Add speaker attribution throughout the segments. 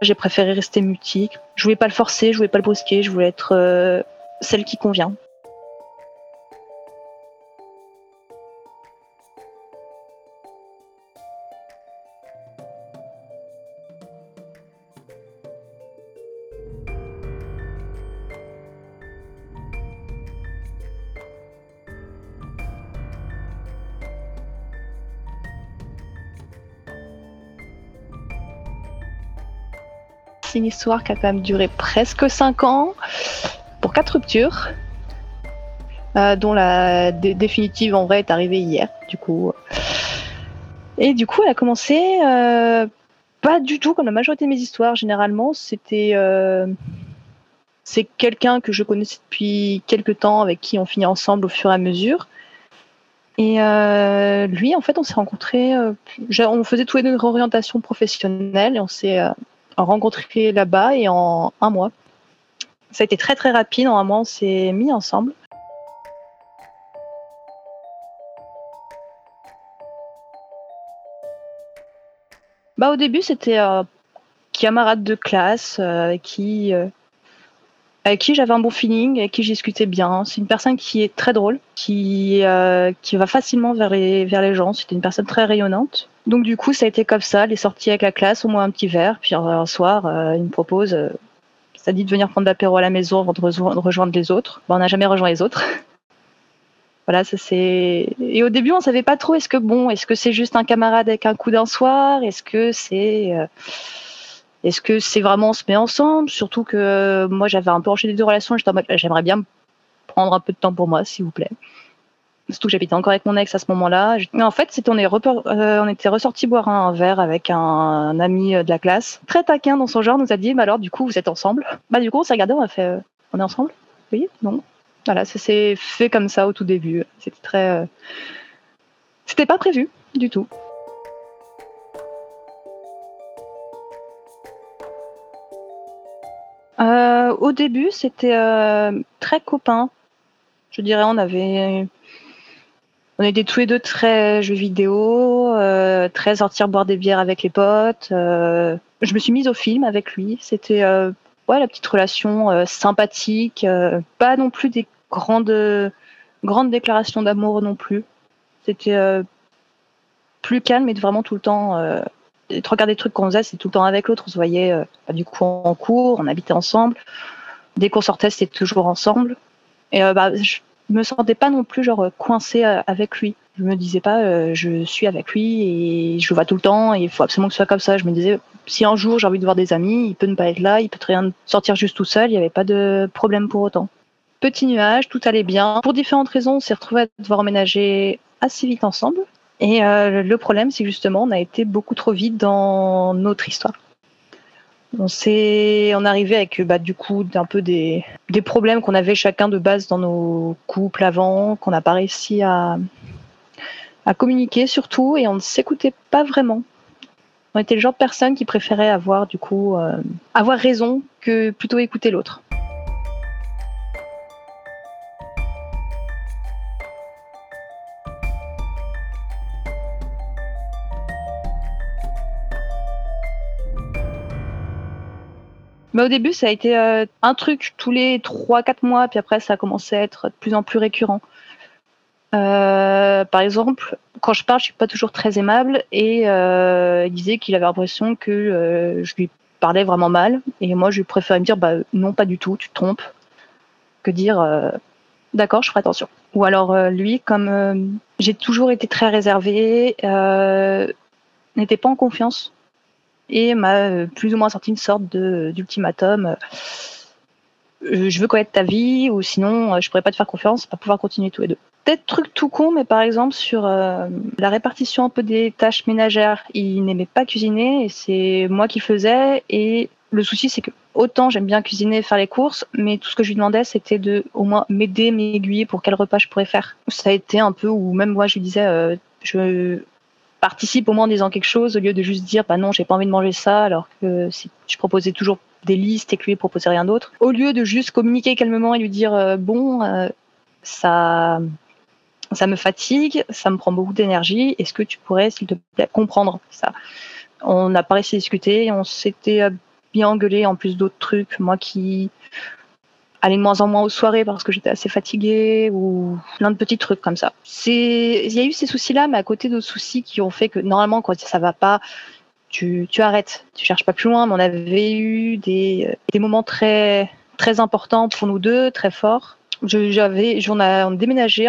Speaker 1: j'ai préféré rester mutique. Je voulais pas le forcer, je voulais pas le brusquer, je voulais être euh, celle qui convient. Histoire qui a quand même duré presque 5 ans pour quatre ruptures, euh, dont la définitive en vrai est arrivée hier, du coup. Et du coup, elle a commencé euh, pas du tout comme la majorité de mes histoires. Généralement, c'était euh, c'est quelqu'un que je connaissais depuis quelques temps, avec qui on finit ensemble au fur et à mesure. Et lui, en fait, on s'est rencontrés. on faisait tous les deux une réorientation professionnelle et on s'est rencontré là-bas et en un mois. Ça a été très très rapide, en un mois on s'est mis ensemble. Bah, au début, c'était un camarade de classe euh, qui, euh, avec qui j'avais un bon feeling, avec qui j'ai bien. C'est une personne qui est très drôle, qui, euh, qui va facilement vers les, vers les gens. C'était une personne très rayonnante. Donc du coup, ça a été comme ça, les sorties avec la classe, au moins un petit verre. Puis un soir, euh, il me propose, euh, ça dit de venir prendre l'apéro à la maison avant de, rejoindre les autres. on n'a jamais rejoint les autres. voilà, ça c'est. Et au début, on savait pas trop. Est-ce que bon, est-ce que c'est juste un camarade avec un coup d'un soir? Est-ce que c'est euh, est-ce que c'est vraiment on se met ensemble? Surtout que moi, j'avais un peu enchaîné deux relations. J'étais en mode, j'aimerais bien prendre un peu de temps pour moi, s'il vous plaît. Surtout que j'habitais encore avec mon ex à ce moment-là. Mais en fait, euh, on était ressorti boire un verre avec un, ami euh, de la classe. Très taquin dans son genre, nous a dit bah alors, du coup, vous êtes ensemble? Bah, du coup, on s'est regardé, on a fait euh, on est ensemble? Oui Non Voilà, ça s'est fait comme ça au tout début. C'était très. C'était pas prévu du tout. Au début, c'était très copain. Je dirais, on avait on était tous les deux très jeux vidéo, euh, très sortir boire des bières avec les potes. Euh, je me suis mise au film avec lui. C'était euh, ouais, la petite relation sympathique, pas non plus des grandes, grandes déclarations d'amour non plus. C'était plus calme et vraiment tout le temps. Les trois des trucs qu'on faisait, c'est tout le temps avec l'autre. On se voyait bah, du coup en cours, on habitait ensemble. Dès qu'on sortait, c'était toujours ensemble. Et bah, je, me sentais pas non plus genre coincée euh, avec lui. Je me disais pas, euh, je suis avec lui et je vois tout le temps et il faut absolument que ce soit comme ça. Je me disais, si un jour j'ai envie de voir des amis, il peut ne pas être là, il peut très bien sortir juste tout seul, il n'y avait pas de problème pour autant. Petit nuage, tout allait bien. Pour différentes raisons, on s'est retrouvés à devoir emménager assez vite ensemble. Et euh, le problème, c'est justement, on a été beaucoup trop vite dans notre histoire. On s'est on arrivait avec bah, du coup un peu des, des problèmes qu'on avait chacun de base dans nos couples avant, qu'on n'a pas réussi à, à communiquer surtout, et on ne s'écoutait pas vraiment. On était le genre de personne qui préférait avoir du coup euh, avoir raison que plutôt écouter l'autre. Mais au début, ça a été euh, un truc tous les 3-4 mois, puis après, ça a commencé à être de plus en plus récurrent. Euh, par exemple, quand je parle, je suis pas toujours très aimable et euh, il disait qu'il avait l'impression que je lui parlais vraiment mal et moi je lui préférais me dire bah non pas du tout, tu te trompes, que dire d'accord, je ferai attention. Ou alors lui, comme j'ai toujours été très réservée, n'était pas en confiance et m'a euh, plus ou moins sorti une sorte d'ultimatum. Euh, je veux connaître ta vie ou sinon euh, je pourrais pas te faire confiance, pas pouvoir continuer tous les deux. Peut-être truc tout con, mais par exemple sur la répartition un peu des tâches ménagères, il n'aimait pas cuisiner et c'est moi qui faisais. Et le souci, c'est que autant j'aime bien cuisiner, faire les courses, mais tout ce que je lui demandais, c'était de au moins m'aider, m'aiguiller pour quel repas je pourrais faire. Ça a été un peu où même moi je lui disais, je participe au moins en disant quelque chose au lieu de juste dire bah non j'ai pas envie de manger ça alors que si je proposais toujours des listes et que lui proposait rien d'autre au lieu de juste communiquer calmement et lui dire euh, bon euh, ça ça me fatigue ça me prend beaucoup d'énergie est-ce que tu pourrais s'il te plaît comprendre ça? On n'a pas réussi à discuter on s'était bien engueulé en plus d'autres trucs. Moi qui allais de moins en moins aux soirées parce que j'étais assez fatiguée ou plein de petits trucs comme ça. Il y a eu ces soucis-là, mais à côté d'autres soucis qui ont fait que normalement quand ça va pas, tu, tu arrêtes, tu cherches pas plus loin. Mais on avait eu des, des moments très très importants pour nous deux, très forts. J'avais, on a déménagé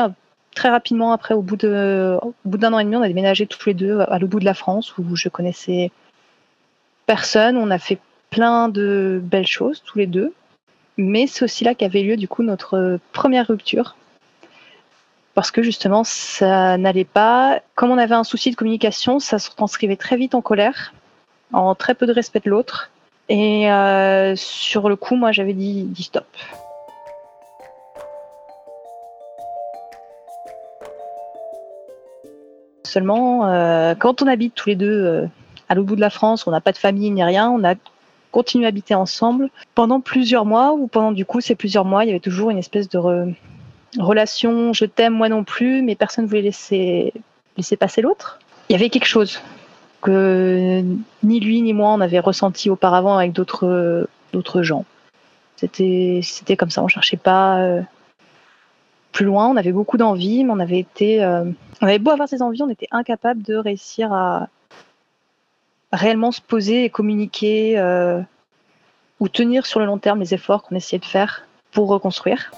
Speaker 1: très rapidement après, au bout d'un an et demi, on a déménagé tous les deux à l'autre bout de la France où je connaissais personne. On a fait plein de belles choses tous les deux. Mais c'est aussi là qu'avait lieu du coup notre première rupture. Parce que justement, ça n'allait pas. Comme on avait un souci de communication, ça se transcrivait très vite en colère, en très peu de respect de l'autre. Et euh, sur le coup, moi, j'avais dit, dit stop. Seulement, euh, quand on habite tous les deux euh, à l'autre bout de la France, on n'a pas de famille ni rien, on a continué à habiter ensemble pendant plusieurs mois, ou pendant du coup ces plusieurs mois, il y avait toujours une espèce de relation, je t'aime moi non plus, mais personne ne voulait laisser, laisser passer l'autre. Il y avait quelque chose que ni lui ni moi on avait ressenti auparavant avec d'autres gens. C'était comme ça, on cherchait pas euh, plus loin, on avait beaucoup d'envie, mais on avait été euh, on avait beau avoir ces envies, on était incapable de réussir à réellement se poser et communiquer euh, ou tenir sur le long terme les efforts qu'on essayait de faire pour reconstruire.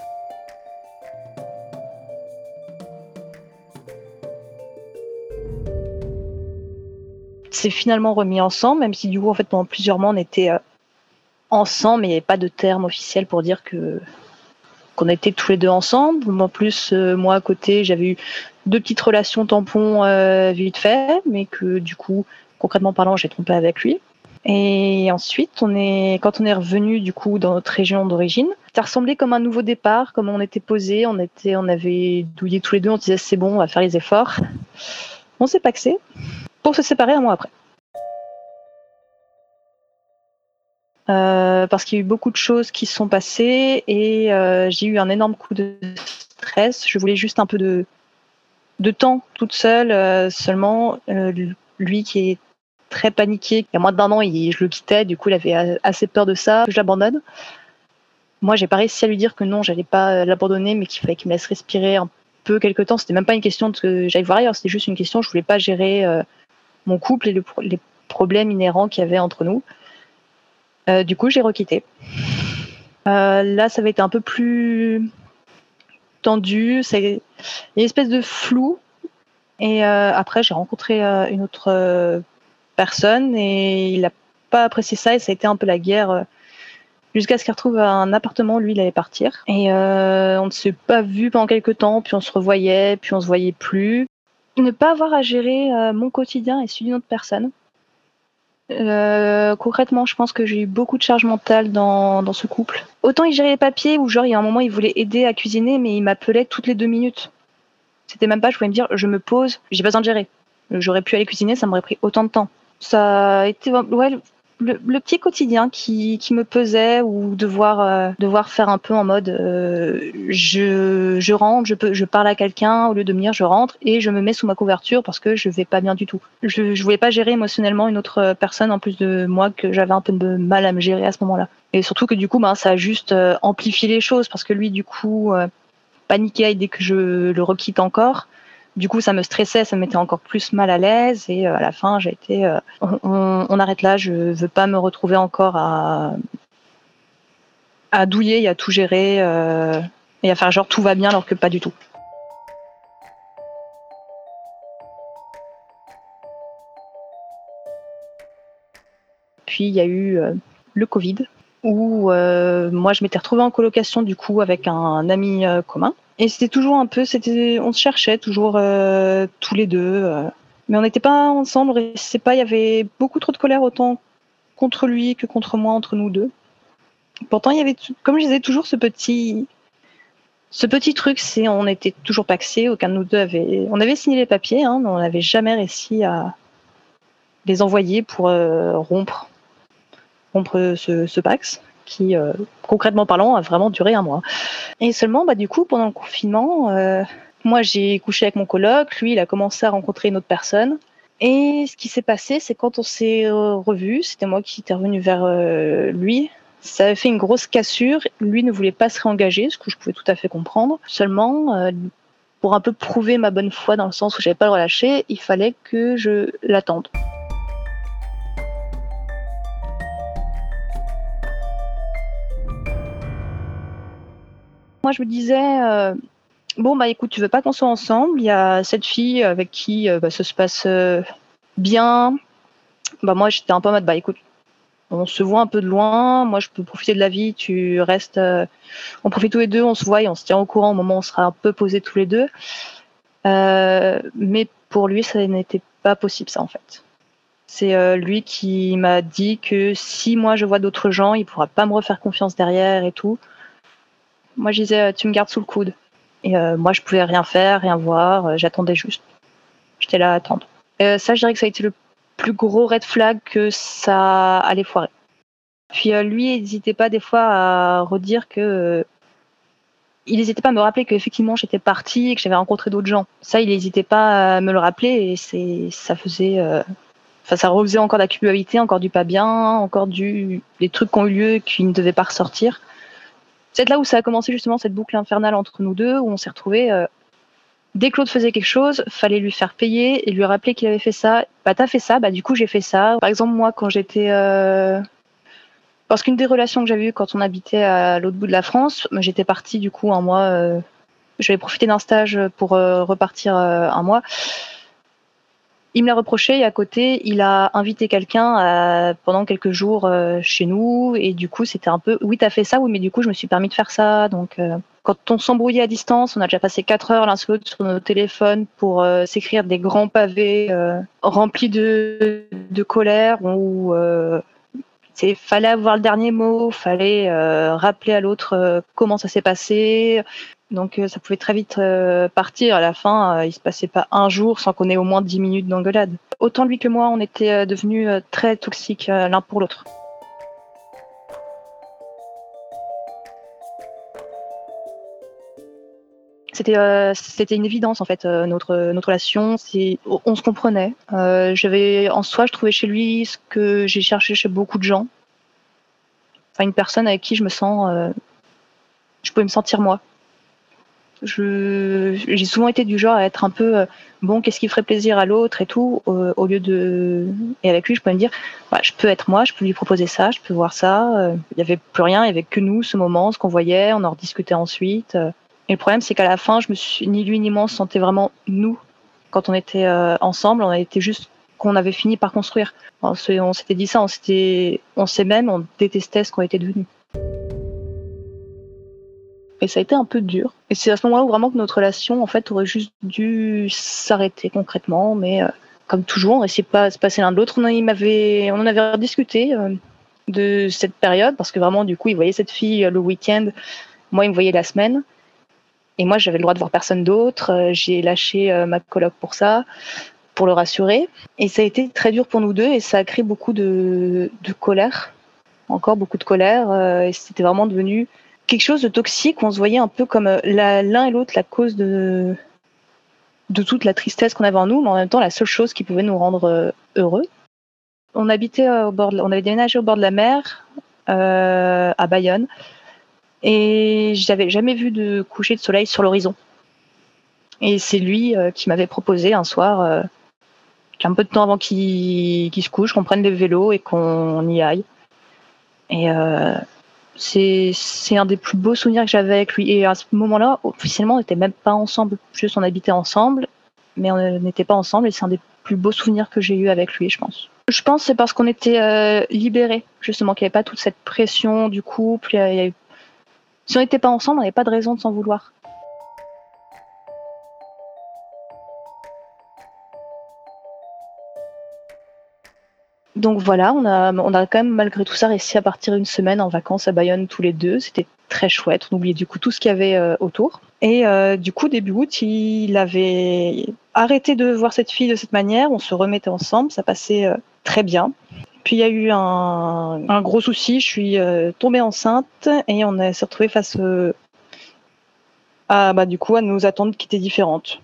Speaker 1: C'est finalement remis ensemble, même si du coup, en fait, pendant plusieurs mois, on était euh, ensemble, mais il n'y avait pas de terme officiel pour dire que qu'on était tous les deux ensemble. En plus, euh, moi à côté, j'avais eu deux petites relations tampons vite fait, mais que du coup, concrètement parlant, j'ai trompé avec lui. Et ensuite, on est, quand on est revenu du coup dans notre région d'origine, ça ressemblait comme un nouveau départ, comme on était posé, on était, on avait douillé tous les deux, on disait c'est bon, on va faire les efforts. On s'est paxé pour se séparer un mois après. Euh, parce qu'il y a eu beaucoup de choses qui se sont passées et euh, j'ai eu un énorme coup de stress. Je voulais juste un peu de, de temps toute seule, euh, seulement lui qui est très paniqué. Il y a moins d'un an, je le quittais, du coup, il avait assez peur de ça, je l'abandonne. Moi, j'ai pas réussi à lui dire que non, j'allais pas l'abandonner, mais qu'il fallait qu'il me laisse respirer un peu quelque temps. C'était même pas une question de que j'aille voir ailleurs, c'était juste une question, je voulais pas gérer euh, mon couple et les problèmes inhérents qu'il y avait entre nous. Euh, du coup, j'ai requitté. Euh, là, ça avait été un peu plus tendu. C'est une espèce de flou. Et après, j'ai rencontré une autre et il n'a pas apprécié ça et ça a été un peu la guerre euh, jusqu'à ce qu'il retrouve un appartement, lui il allait partir. Et euh, on ne s'est pas vu pendant quelques temps, puis on se revoyait, puis on se voyait plus. Ne pas avoir à gérer euh, mon quotidien et celui d'une autre personne. concrètement, je pense que j'ai eu beaucoup de charge mentale dans, dans ce couple. Autant il gérait les papiers, ou genre il y a un moment il voulait aider à cuisiner, mais il m'appelait toutes les deux minutes. C'était même pas, je pouvais me dire, je me pose, j'ai pas besoin de gérer. J'aurais pu aller cuisiner, ça m'aurait pris autant de temps ça a été le, petit quotidien qui, me pesait ou devoir euh, devoir faire un peu en mode euh, je, je rentre, je, peux, je parle à quelqu'un au lieu de me dire je rentre et je me mets sous ma couverture parce que je vais pas bien du tout. Je, je voulais pas gérer émotionnellement une autre personne en plus de moi que j'avais un peu de mal à me gérer à ce moment-là. Et surtout que du coup, bah, ça a juste euh, amplifié les choses parce que lui, du coup, paniquait dès que je le requitte encore du coup, ça me stressait, ça me mettait encore plus mal à l'aise. Et euh, à la fin, j'ai été, euh, on, arrête là. Je veux pas me retrouver encore à à douiller et à tout gérer euh, et à faire genre tout va bien alors que pas du tout. Puis il y a eu le Covid où moi je m'étais retrouvée en colocation du coup avec un ami commun et c'était toujours un peu, c'était, on se cherchait toujours euh, tous les deux, euh. mais on n'était pas ensemble. C'est pas, il y avait beaucoup trop de colère autant contre lui que contre moi entre nous deux. Pourtant, il y avait, comme je disais, toujours ce petit, ce petit truc, c'est, on était toujours paxés. Aucun de nous deux avait, on avait signé les papiers, hein, mais on n'avait jamais réussi à les envoyer pour euh, rompre, rompre ce, ce pax qui, euh, concrètement parlant, a vraiment duré un mois. Et seulement, bah, du coup, pendant le confinement, euh, moi j'ai couché avec mon coloc, lui il a commencé à rencontrer une autre personne. Et ce qui s'est passé, c'est quand on s'est revu, c'était moi qui étais revenu vers lui. Ça avait fait une grosse cassure. Lui ne voulait pas se réengager, ce que je pouvais tout à fait comprendre. Seulement, pour un peu prouver ma bonne foi dans le sens où j'avais pas le relâcher, il fallait que je l'attende. Moi, je me disais, euh, bon, bah écoute, tu veux pas qu'on soit ensemble? Il y a cette fille avec qui euh, bah, ça se passe euh, bien. Bah, moi, j'étais un peu en mode, bah écoute, on se voit un peu de loin. Moi, je peux profiter de la vie. Tu restes. on profite tous les deux. On se voit et on se tient au courant au moment où on sera un peu posés tous les deux. mais pour lui, ça n'était pas possible, ça, en fait. C'est lui qui m'a dit que si moi je vois d'autres gens, il pourra pas me refaire confiance derrière et tout. Moi, je disais, euh, tu me gardes sous le coude. Et euh, moi, je pouvais rien faire, rien voir. Euh, j'attendais juste. J'étais là à attendre. ça, je dirais que ça a été le plus gros red flag que ça allait foirer. Puis lui, il n'hésitait pas des fois à redire que. il n'hésitait pas à me rappeler qu'effectivement j'étais partie et que j'avais rencontré d'autres gens. Ça, il n'hésitait pas à me le rappeler et c'est, ça faisait. Enfin, ça refaisait encore de la culpabilité, encore du pas bien, encore du, des trucs qui ont eu lieu qui ne devaient pas ressortir c'est là où ça a commencé justement cette boucle infernale entre nous deux, où on s'est retrouvés. Euh, dès que l'autre faisait quelque chose, fallait lui faire payer et lui rappeler qu'il avait fait ça. Bah t'as fait ça, bah du coup j'ai fait ça. Par exemple moi quand j'étais, euh... parce qu'une des relations que j'avais eues quand on habitait à l'autre bout de la France, j'étais partie du coup un mois. Euh... J'avais profité d'un stage pour euh, repartir euh, un mois. Il me l'a reproché et à côté, il a invité quelqu'un pendant quelques jours euh, chez nous et du coup, c'était un peu oui, t'as fait ça, oui, mais du coup, je me suis permis de faire ça. Donc, euh, quand on s'embrouillait à distance, on a déjà passé quatre heures l'un sur l'autre sur nos téléphones pour euh, s'écrire des grands pavés remplis de, colère où il fallait avoir le dernier mot, fallait rappeler à l'autre comment ça s'est passé, donc euh, ça pouvait très vite euh, partir. À la fin, euh, il se passait pas un jour sans qu'on ait au moins 10 minutes d'engueulade. Autant lui que moi, on était devenus très toxiques l'un pour l'autre. C'était une évidence en fait notre notre relation. on se comprenait. En soi, je trouvais chez lui ce que j'ai cherché chez beaucoup de gens. Enfin une personne avec qui je me sens, je pouvais me sentir moi j'ai souvent été du genre à être un peu euh, bon, qu'est-ce qui ferait plaisir à l'autre et tout, au lieu de. Et avec lui, je pouvais me dire, je peux être moi, je peux lui proposer ça, je peux voir ça. Euh, il n'y avait plus rien, il n'y avait que nous, ce moment, ce qu'on voyait, on en rediscutait ensuite. Euh. Et le problème, c'est qu'à la fin, je me suis, ni lui ni moi, on se sentait vraiment nous quand on était ensemble. On été juste qu'on avait fini par construire. On s'était dit ça, on s'était, on s'est même, on détestait ce qu'on était devenus. Et ça a été un peu dur. Et c'est à ce moment-là où vraiment que notre relation, en fait, aurait juste dû s'arrêter concrètement. Mais euh, comme toujours, on essayait pas de se passer l'un de l'autre. On, on en avait discuté euh, de cette période parce que vraiment, du coup, il voyait cette fille euh, le week-end. Moi, il me voyait la semaine. Et moi, j'avais le droit de voir personne d'autre. J'ai lâché ma coloc pour ça, pour le rassurer. Et ça a été très dur pour nous deux et ça a créé beaucoup de colère. Encore beaucoup de colère. Et c'était vraiment devenu quelque chose de toxique. On se voyait un peu comme euh, l'un et l'autre la cause de, de toute la tristesse qu'on avait en nous, mais en même temps la seule chose qui pouvait nous rendre euh, heureux. On habitait au bord, on avait déménagé au bord de la mer euh, à Bayonne, et j'avais jamais vu de coucher de soleil sur l'horizon. Et c'est lui qui m'avait proposé un soir, qu'un peu de temps avant qu'il se couche, qu'on prenne des vélos et qu'on y aille. Et c'est un des plus beaux souvenirs que j'avais avec lui. Et à ce moment-là, officiellement, on n'était même pas ensemble. Juste, on habitait ensemble, mais on n'était pas ensemble. Et c'est un des plus beaux souvenirs que j'ai eu avec lui, je pense. Je pense c'est parce qu'on était euh, libérés, justement, qu'il n'y avait pas toute cette pression du couple. Si on n'était pas ensemble, on n'avait pas de raison de s'en vouloir. Donc voilà, on a, quand même malgré tout ça réussi à partir une semaine en vacances à Bayonne tous les deux. C'était très chouette. On oubliait du coup tout ce qu'il y avait euh, autour. Et euh, du coup, début août, il avait arrêté de voir cette fille de cette manière. On se remettait ensemble. Ça passait euh, très bien. Puis il y a eu un, un gros souci. Je suis tombée enceinte et on s'est retrouvé face à, bah, du coup, à nos attentes qui étaient différentes.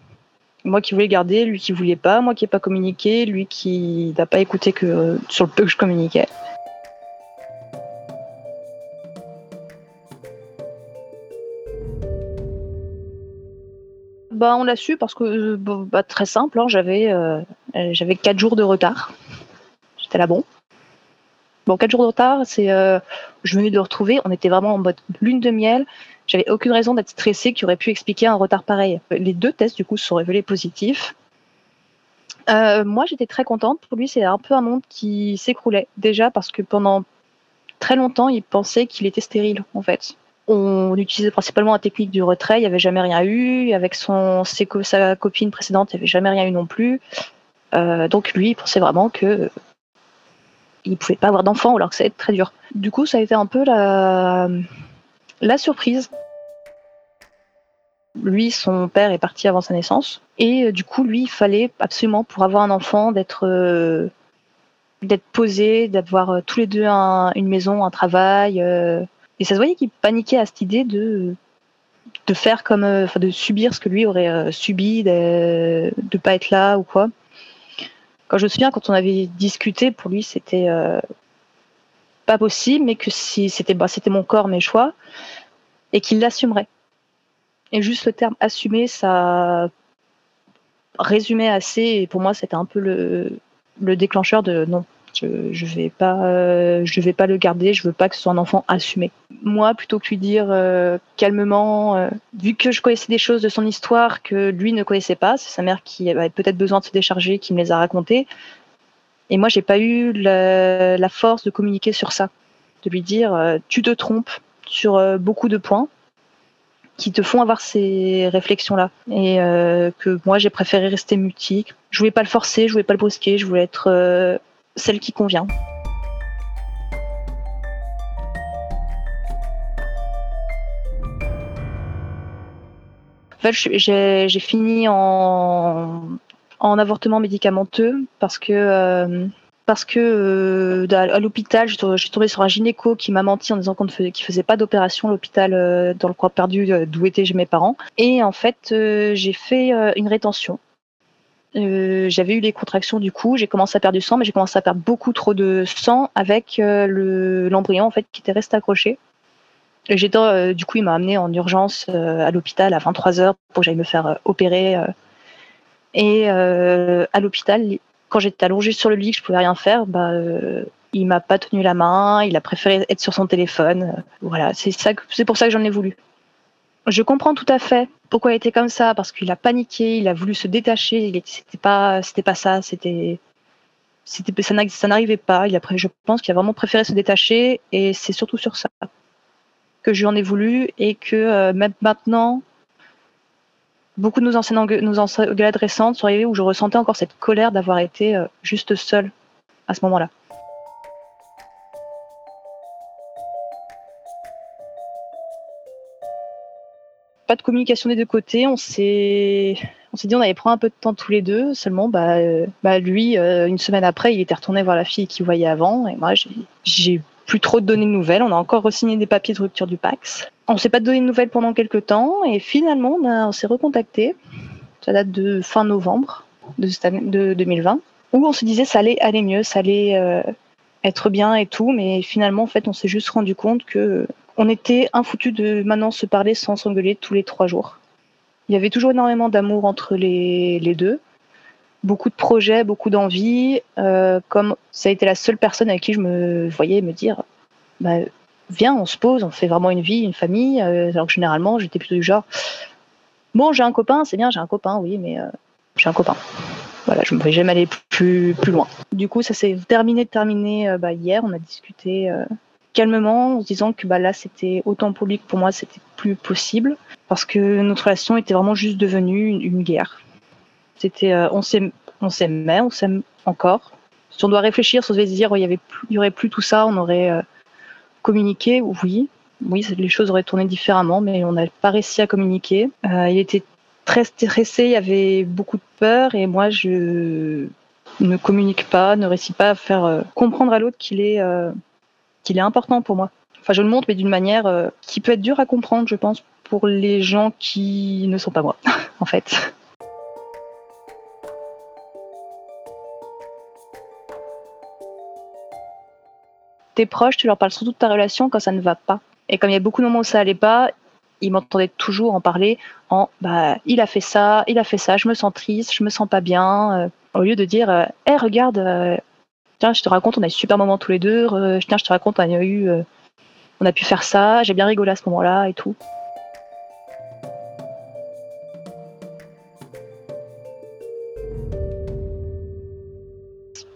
Speaker 1: Moi qui voulais garder, lui qui voulait pas, moi qui n'ai pas communiqué, lui qui n'a pas écouté que sur le peu que je communiquais. Bah, on l'a su parce que, bah, très simple, hein, j'avais euh, j'avais 4 jours de retard. J'étais là, bon. Bon, 4 jours de retard, c'est. Euh, je venais de le retrouver, on était vraiment en mode lune de miel. J'avais aucune raison d'être stressée qui aurait pu expliquer un retard pareil. Les deux tests, du coup, se sont révélés positifs. Euh, moi, j'étais très contente. Pour lui, c'est un peu un monde qui s'écroulait. Déjà parce que pendant très longtemps, il pensait qu'il était stérile, en fait. On utilisait principalement la technique du retrait, il n'y avait jamais rien eu. Avec son, sa copine précédente, il n'y avait jamais rien eu non plus. Euh, donc lui, il pensait vraiment que il pouvait pas avoir d'enfant alors que ça allait être très dur. Du coup, ça a été un peu la, la surprise. Lui, son père est parti avant sa naissance. Et euh, du coup, lui, il fallait absolument, pour avoir un enfant, d'être euh, posé, d'avoir euh, tous les deux une maison, un travail. et ça se voyait qu'il paniquait à cette idée de de faire comme, de subir ce que lui aurait subi, de ne pas être là ou quoi. Quand je me souviens, quand on avait discuté, pour lui, c'était pas possible, mais que si c'était bah, c'était mon corps, mes choix, et qu'il l'assumerait. Et juste le terme assumer, ça résumait assez, et pour moi, c'était un peu le, le déclencheur de non, je, je vais pas, euh, je vais pas le garder, je veux pas que ce soit un enfant assumé. Moi, plutôt que lui dire euh, calmement, euh, vu que je connaissais des choses de son histoire que lui ne connaissait pas, c'est sa mère qui avait peut-être besoin de se décharger, qui me les a racontées, et moi, j'ai pas eu la, force de communiquer sur ça, de lui dire euh, tu te trompes sur euh, beaucoup de points qui te font avoir ces réflexions-là. Et euh, que moi, j'ai préféré rester mutique. Je voulais pas le forcer, je voulais pas le brusquer, je voulais être celle qui convient. En fait, j'ai fini en, en avortement médicamenteux parce que euh, parce que euh, à l'hôpital, je suis tombée sur un gynéco qui m'a menti en disant qu'on ne faisait, pas d'opération à l'hôpital euh, dans le coin perdu d'où étaient mes parents. Et en fait, j'ai fait une rétention. j'avais eu les contractions du coup, j'ai commencé à perdre du sang, mais j'ai commencé à perdre beaucoup trop de sang avec l'embryon en fait qui était resté accroché. Du coup, il m'a amené en urgence à l'hôpital à 23 h pour que j'aille me faire opérer et euh, à l'hôpital, quand j'étais allongée sur le lit, que je pouvais rien faire, bah, euh, il m'a pas tenu la main, il a préféré être sur son téléphone. Voilà, c'est ça, c'est pour ça que j'en ai voulu. Je comprends tout à fait pourquoi il était comme ça, parce qu'il a paniqué, il a voulu se détacher. C'était pas, c'était pas ça, c'était, ça n'arrivait pas. Il a, je pense qu'il a vraiment préféré se détacher, et c'est surtout sur ça que je lui en ai voulu, et que euh, même maintenant, beaucoup de nos anciennes nos récentes sont arrivées où je ressentais encore cette colère d'avoir été euh, juste seule à ce moment-là. Pas de communication des deux côtés. On s'est, on s'est dit on allait prendre un peu de temps tous les deux. Seulement, bah, euh, bah lui, euh, une semaine après, il était retourné voir la fille qu'il voyait avant, et moi, j'ai, plus trop de données de nouvelles. On a encore re-signé des papiers de rupture du Pax. On s'est pas donné de nouvelles pendant quelques temps et finalement on, s'est recontacté. Ça date de fin novembre de, cette année, de 2020 où on se disait ça allait aller mieux, ça allait euh, être bien et tout, mais finalement en fait on s'est juste rendu compte que on était infoutu de maintenant se parler sans s'engueuler tous les trois jours. Il y avait toujours énormément d'amour entre les, les deux beaucoup de projets, beaucoup d'envie. Euh, comme ça a été la seule personne avec qui je me voyais me dire, bah, viens, on se pose, on fait vraiment une vie, une famille. Euh, alors que généralement, j'étais plutôt du genre, bon, j'ai un copain, c'est bien, j'ai un copain, oui, mais euh, j'ai un copain. Voilà, je ne voyais jamais aller plus, plus loin. Du coup, ça s'est terminé, terminé bah, hier. On a discuté calmement en se disant que bah, là, c'était autant pour que pour moi, c'était plus possible parce que notre relation était vraiment juste devenue une guerre c'était, euh, on s'aimait, on s'aimait, encore. Si on doit réfléchir, si on devait se dire, avait, il y aurait plus tout ça, on aurait euh, communiqué. Oui, oui, les choses auraient tourné différemment, mais on n'a pas réussi à communiquer. Euh, il était très stressé, il y avait beaucoup de peur, et moi, je ne communique pas, ne réussis pas à faire comprendre à l'autre qu'il est, qu'il est important pour moi. Enfin, je le montre, mais d'une manière qui peut être dure à comprendre, je pense, pour les gens qui ne sont pas moi, en fait. Tes proches, tu leur parles surtout de ta relation quand ça ne va pas. Et comme il y a beaucoup de moments où ça allait pas, ils m'entendaient toujours en parler en bah il a fait ça, il a fait ça, je me sens triste, je me sens pas bien, euh, au lieu de dire hé euh, regarde, euh, tiens je te raconte on a eu super moment tous les deux, tiens je te raconte on a eu, on a pu faire ça, j'ai bien rigolé à ce moment-là et tout.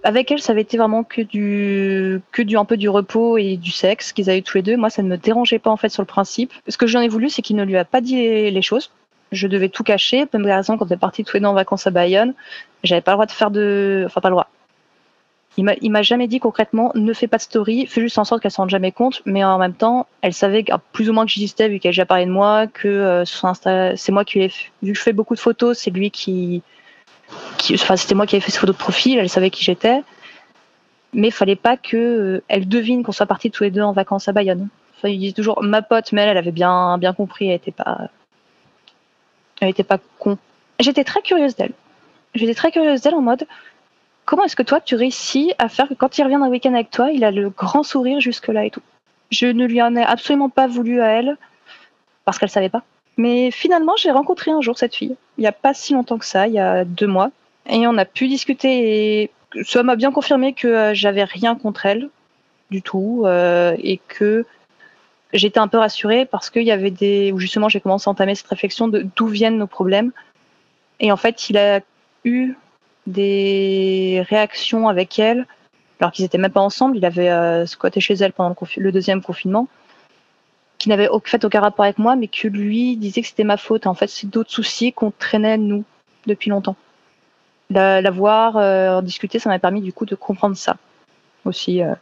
Speaker 1: Avec elle, ça avait été vraiment que du, que du un peu du repos et du sexe qu'ils avaient tous les deux. Moi, ça ne me dérangeait pas en fait sur le principe. Ce que j'en ai voulu, c'est qu'il ne lui a pas dit les, choses. Je devais tout cacher. Même raison, quand on est parti tous les deux en vacances à Bayonne, j'avais pas le droit de faire de, enfin pas le droit. Il m'a, jamais dit concrètement, ne fais pas de story, fais juste en sorte qu'elle s'en rende jamais compte. Mais en même temps, elle savait plus ou moins que j'existais vu qu'elle déjà parlé de moi, que euh, c'est moi qui lui ai, vu que je fais beaucoup de photos, c'est lui qui, c'était moi qui avais fait ce photo de profil, elle savait qui j'étais, mais il fallait pas que euh, devine qu'on soit partis tous les deux en vacances à Bayonne. Enfin, il disait toujours ma pote, mais elle, avait bien, bien compris, elle était pas, elle était pas con. J'étais très curieuse d'elle. J'étais très curieuse d'elle en mode, comment est-ce que toi tu réussis à faire que quand il revient d'un week-end avec toi, il a le grand sourire jusque là et tout? Je ne lui en ai absolument pas voulu à elle parce qu'elle savait pas. Mais finalement, j'ai rencontré un jour cette fille, il n'y a pas si longtemps que ça, il y a deux mois, et on a pu discuter et ça m'a bien confirmé que euh, j'avais rien contre elle du tout euh, et que j'étais un peu rassurée parce qu'il y avait des où justement j'ai commencé à entamer cette réflexion de d'où viennent nos problèmes et en fait il a eu des réactions avec elle alors qu'ils étaient même pas ensemble il avait euh, squatté chez elle pendant le deuxième confinement qui n'avait fait aucun rapport avec moi, mais que lui disait que c'était ma faute. En fait, c'est d'autres soucis qu'on traînait nous depuis longtemps. La, voir, euh, discuter, ça m'a permis du coup de comprendre ça aussi. Euh.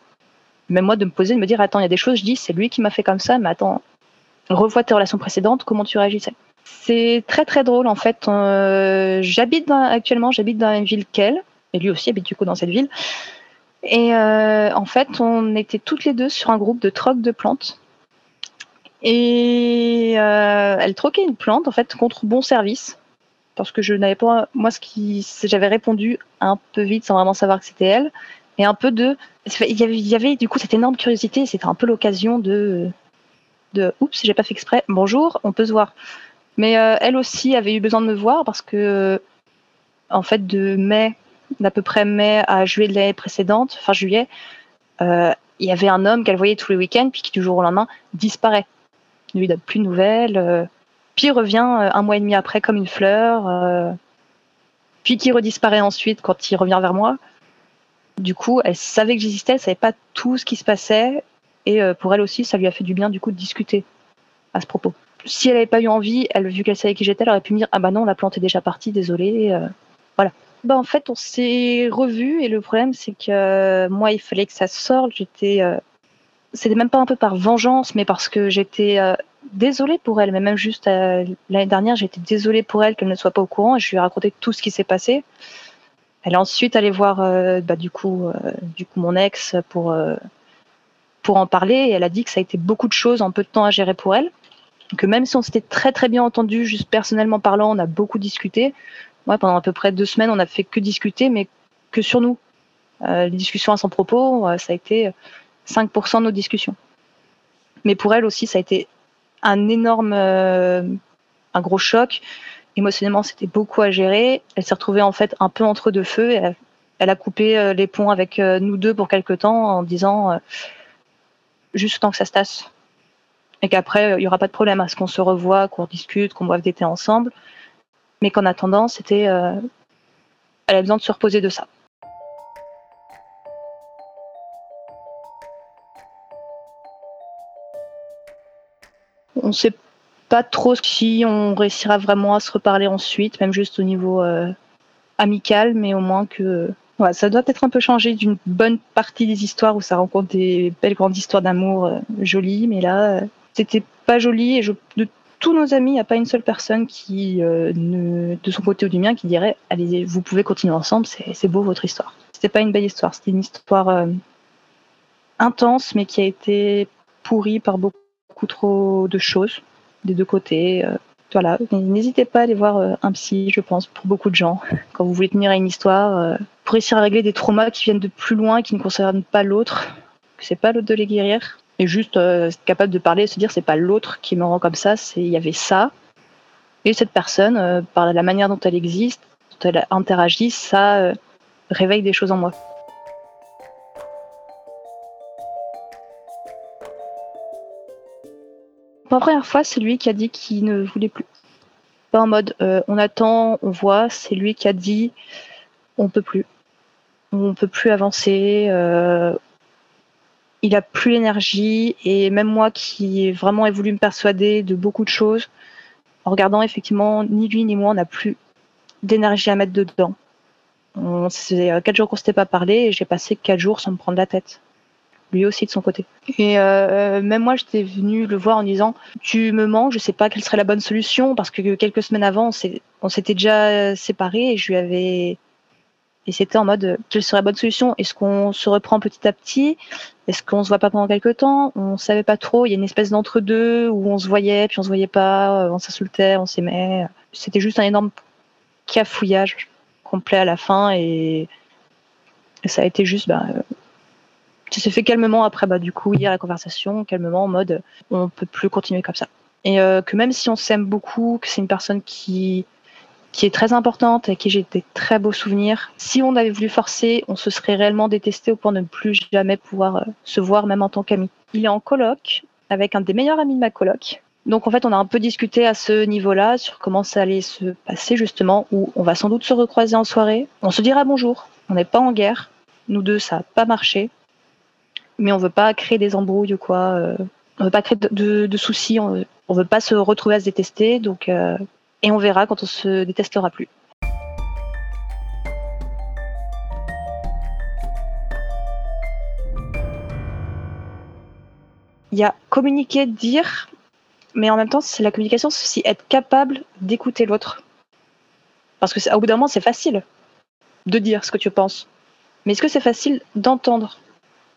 Speaker 1: même moi de me poser, de me dire attends, il y a des choses, je dis c'est lui qui m'a fait comme ça, mais attends, revois tes relations précédentes, comment tu réagissais. C'est très très drôle en fait. Euh, j'habite actuellement, j'habite dans une ville qu'elle, et lui aussi habite du coup dans cette ville. Et en fait, on était toutes les deux sur un groupe de troc de plantes et elle troquait une plante en fait contre bon service parce que je n'avais pas moi ce qui j'avais répondu un peu vite sans vraiment savoir que c'était elle et un peu de il y avait, il y avait du coup cette énorme curiosité c'était un peu l'occasion de de oups j'ai pas fait exprès bonjour on peut se voir mais euh, elle aussi avait eu besoin de me voir parce que en fait de mai d'à peu près mai à juillet de l'année précédente fin juillet euh, il y avait un homme qu'elle voyait tous les week-ends puis qui du jour au lendemain disparaît lui donne plus de nouvelles. Euh, puis revient euh, un mois et demi après comme une fleur. Euh, puis qui redisparaît ensuite quand il revient vers moi. Du coup, elle savait que j'existais, elle savait pas tout ce qui se passait. Et pour elle aussi, ça lui a fait du bien du coup de discuter à ce propos. Si elle n'avait pas eu envie, elle, vu qu'elle savait qui j'étais, elle aurait pu me dire Ah bah non, la plante est déjà partie, désolée. voilà. Bah en fait, on s'est revus et le problème, c'est que moi, il fallait que ça sorte. J'étais c'était même pas un peu par vengeance, mais parce que j'étais euh, désolée pour elle. Mais même juste euh, l'année dernière, j'étais désolée pour elle qu'elle ne soit pas au courant et je lui ai raconté tout ce qui s'est passé. Elle est ensuite allée voir euh, bah, du coup, du coup mon ex pour pour en parler et elle a dit que ça a été beaucoup de choses en peu de temps à gérer pour elle. Que même si on s'était très très bien entendu, juste personnellement parlant, on a beaucoup discuté. Moi, pendant à peu près deux semaines, on a fait que discuter, mais que sur nous. les discussions à son propos, ça a été 5% de nos discussions. Mais pour elle aussi, ça a été un énorme, euh, un gros choc. Émotionnellement, c'était beaucoup à gérer. Elle s'est retrouvée en fait un peu entre deux feux. Elle, a coupé euh, les ponts avec euh, nous deux pour quelque temps en disant juste tant que ça se tasse. Et qu'après, il n'y aura pas de problème à ce qu'on se revoie, qu'on discute, qu'on boive des thés ensemble. Mais qu'en attendant, c'était. elle a besoin de se reposer de ça. On ne sait pas trop si on réussira vraiment à se reparler ensuite, même juste au niveau euh, amical, mais au moins que ça doit être un peu changé d'une bonne partie des histoires où ça rencontre des belles grandes histoires d'amour euh, jolies, mais là, euh, c'était pas joli et de tous nos amis, il n'y a pas une seule personne qui, de son côté ou du mien, qui dirait allez, vous pouvez continuer ensemble, c'est beau votre histoire. C'était pas une belle histoire, c'était une histoire intense, mais qui a été pourrie par beaucoup trop de choses des deux côtés. Euh, voilà, n'hésitez pas à aller voir euh, un psy, je pense, pour beaucoup de gens, quand vous voulez tenir à une histoire, euh, pour essayer de régler des traumas qui viennent de plus loin, qui ne concernent pas l'autre, que c'est pas l'autre de les guérir, et juste euh, capable de parler et se dire c'est pas l'autre qui me rend comme ça, c'est il y avait ça. Et cette personne, par la manière dont elle existe, dont elle interagit, ça réveille des choses en moi. Première fois, c'est lui qui a dit qu'il ne voulait plus. Pas en mode on attend, on voit, c'est lui qui a dit on peut plus. On peut plus avancer, il a plus l'énergie et même moi qui ai vraiment voulu me persuader de beaucoup de choses, en regardant effectivement ni lui ni moi on n'a plus d'énergie à mettre dedans. C'est euh, quatre jours qu'on s'était pas parlé et j'ai passé quatre jours sans me prendre la tête. Lui aussi de son côté. Et euh, même moi, j'étais venue le voir en disant Tu me manques, je sais pas quelle serait la bonne solution parce que quelques semaines avant, on s'était déjà séparés et je lui avais et c'était en mode, quelle serait la bonne solution? Est-ce qu'on se reprend petit à petit? Est-ce qu'on se voit pas pendant quelques temps? On savait pas trop. Il y a une espèce d'entre-deux où on se voyait, puis on se voyait pas, on s'insultait, on s'aimait. C'était juste un énorme cafouillage complet à la fin et, ça a été juste, bah, ça s'est fait calmement après, bah, du coup, hier la conversation, calmement en mode, on peut plus continuer comme ça. Et euh, que même si on s'aime beaucoup, que c'est une personne qui qui est très importante, avec qui j'ai des très beaux souvenirs. Si on avait voulu forcer, on se serait réellement détesté au point de ne plus jamais pouvoir euh, se voir, même en tant qu'ami. Il est en coloc avec un des meilleurs amis de ma coloc. Donc en fait, on a un peu discuté à ce niveau-là sur comment ça allait se passer justement, où on va sans doute se recroiser en soirée. On se dira bonjour. On n'est pas en guerre. Nous deux, ça n'a pas marché. Mais on veut pas créer des embrouilles ou quoi. Euh, on veut pas créer de, soucis. On, on veut pas se retrouver à se détester. Donc euh, et on verra quand on se détestera plus. Il y a communiquer, dire, mais en même temps, c'est la communication, c'est aussi être capable d'écouter l'autre. Parce que au bout d'un moment, c'est facile de dire ce que tu penses. Mais est-ce que c'est facile d'entendre,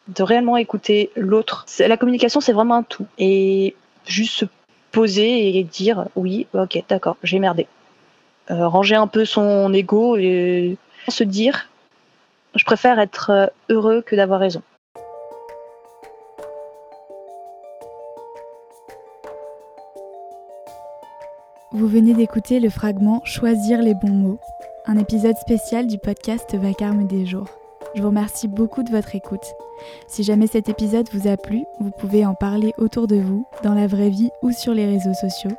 Speaker 1: de réellement écouter l'autre La communication, c'est vraiment un tout. Et juste se poser et dire oui, ok, d'accord, j'ai merdé. Euh, ranger un peu son ego et se dire je préfère être heureux que d'avoir raison.
Speaker 2: Vous venez d'écouter le fragment Choisir les bons mots, un épisode spécial du podcast Vacarme des jours. Je vous remercie beaucoup de votre écoute. Si jamais cet épisode vous a plu, vous pouvez en parler autour de vous, dans la vraie vie ou sur les réseaux sociaux,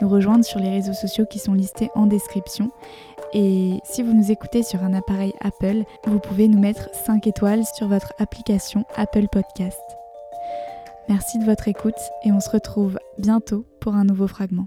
Speaker 2: nous rejoindre sur les réseaux sociaux qui sont listés en description. Et si vous nous écoutez sur un appareil Apple, vous pouvez nous mettre 5 étoiles sur votre application Apple Podcast. Merci de votre écoute et on se retrouve bientôt pour un nouveau fragment.